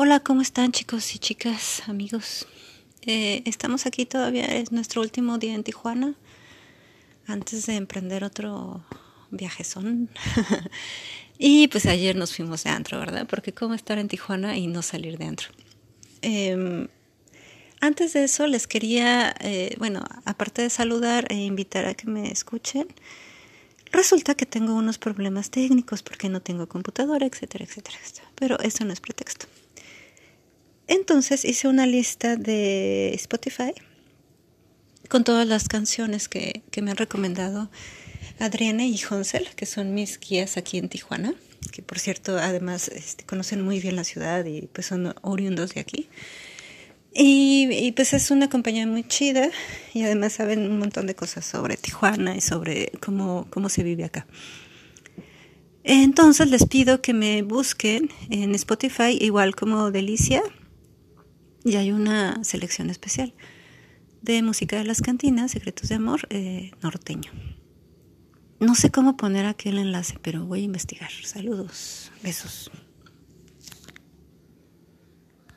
Hola, ¿cómo están chicos y chicas, amigos? Eh, estamos aquí todavía, es nuestro último día en Tijuana, antes de emprender otro viajezón. y pues ayer nos fuimos de antro, ¿verdad? Porque cómo estar en Tijuana y no salir de antro. Em, antes de eso les quería, eh, bueno, aparte de saludar e invitar a que me escuchen, resulta que tengo unos problemas técnicos porque no tengo computadora, etcétera, etcétera. Pero eso no es pretexto. Entonces hice una lista de Spotify con todas las canciones que, me han recomendado Adriana y Honsel, que son mis guías aquí en Tijuana, que por cierto además este, conocen muy bien la ciudad y pues son oriundos de aquí. Y, pues es una compañía muy chida y además saben un montón de cosas sobre Tijuana y sobre cómo, cómo se vive acá. Entonces les pido que me busquen en Spotify igual como Delicia y hay una selección especial de música de las cantinas, Secretos de Amor, eh, norteño. No sé cómo poner aquí el enlace, pero voy a investigar. Saludos, besos.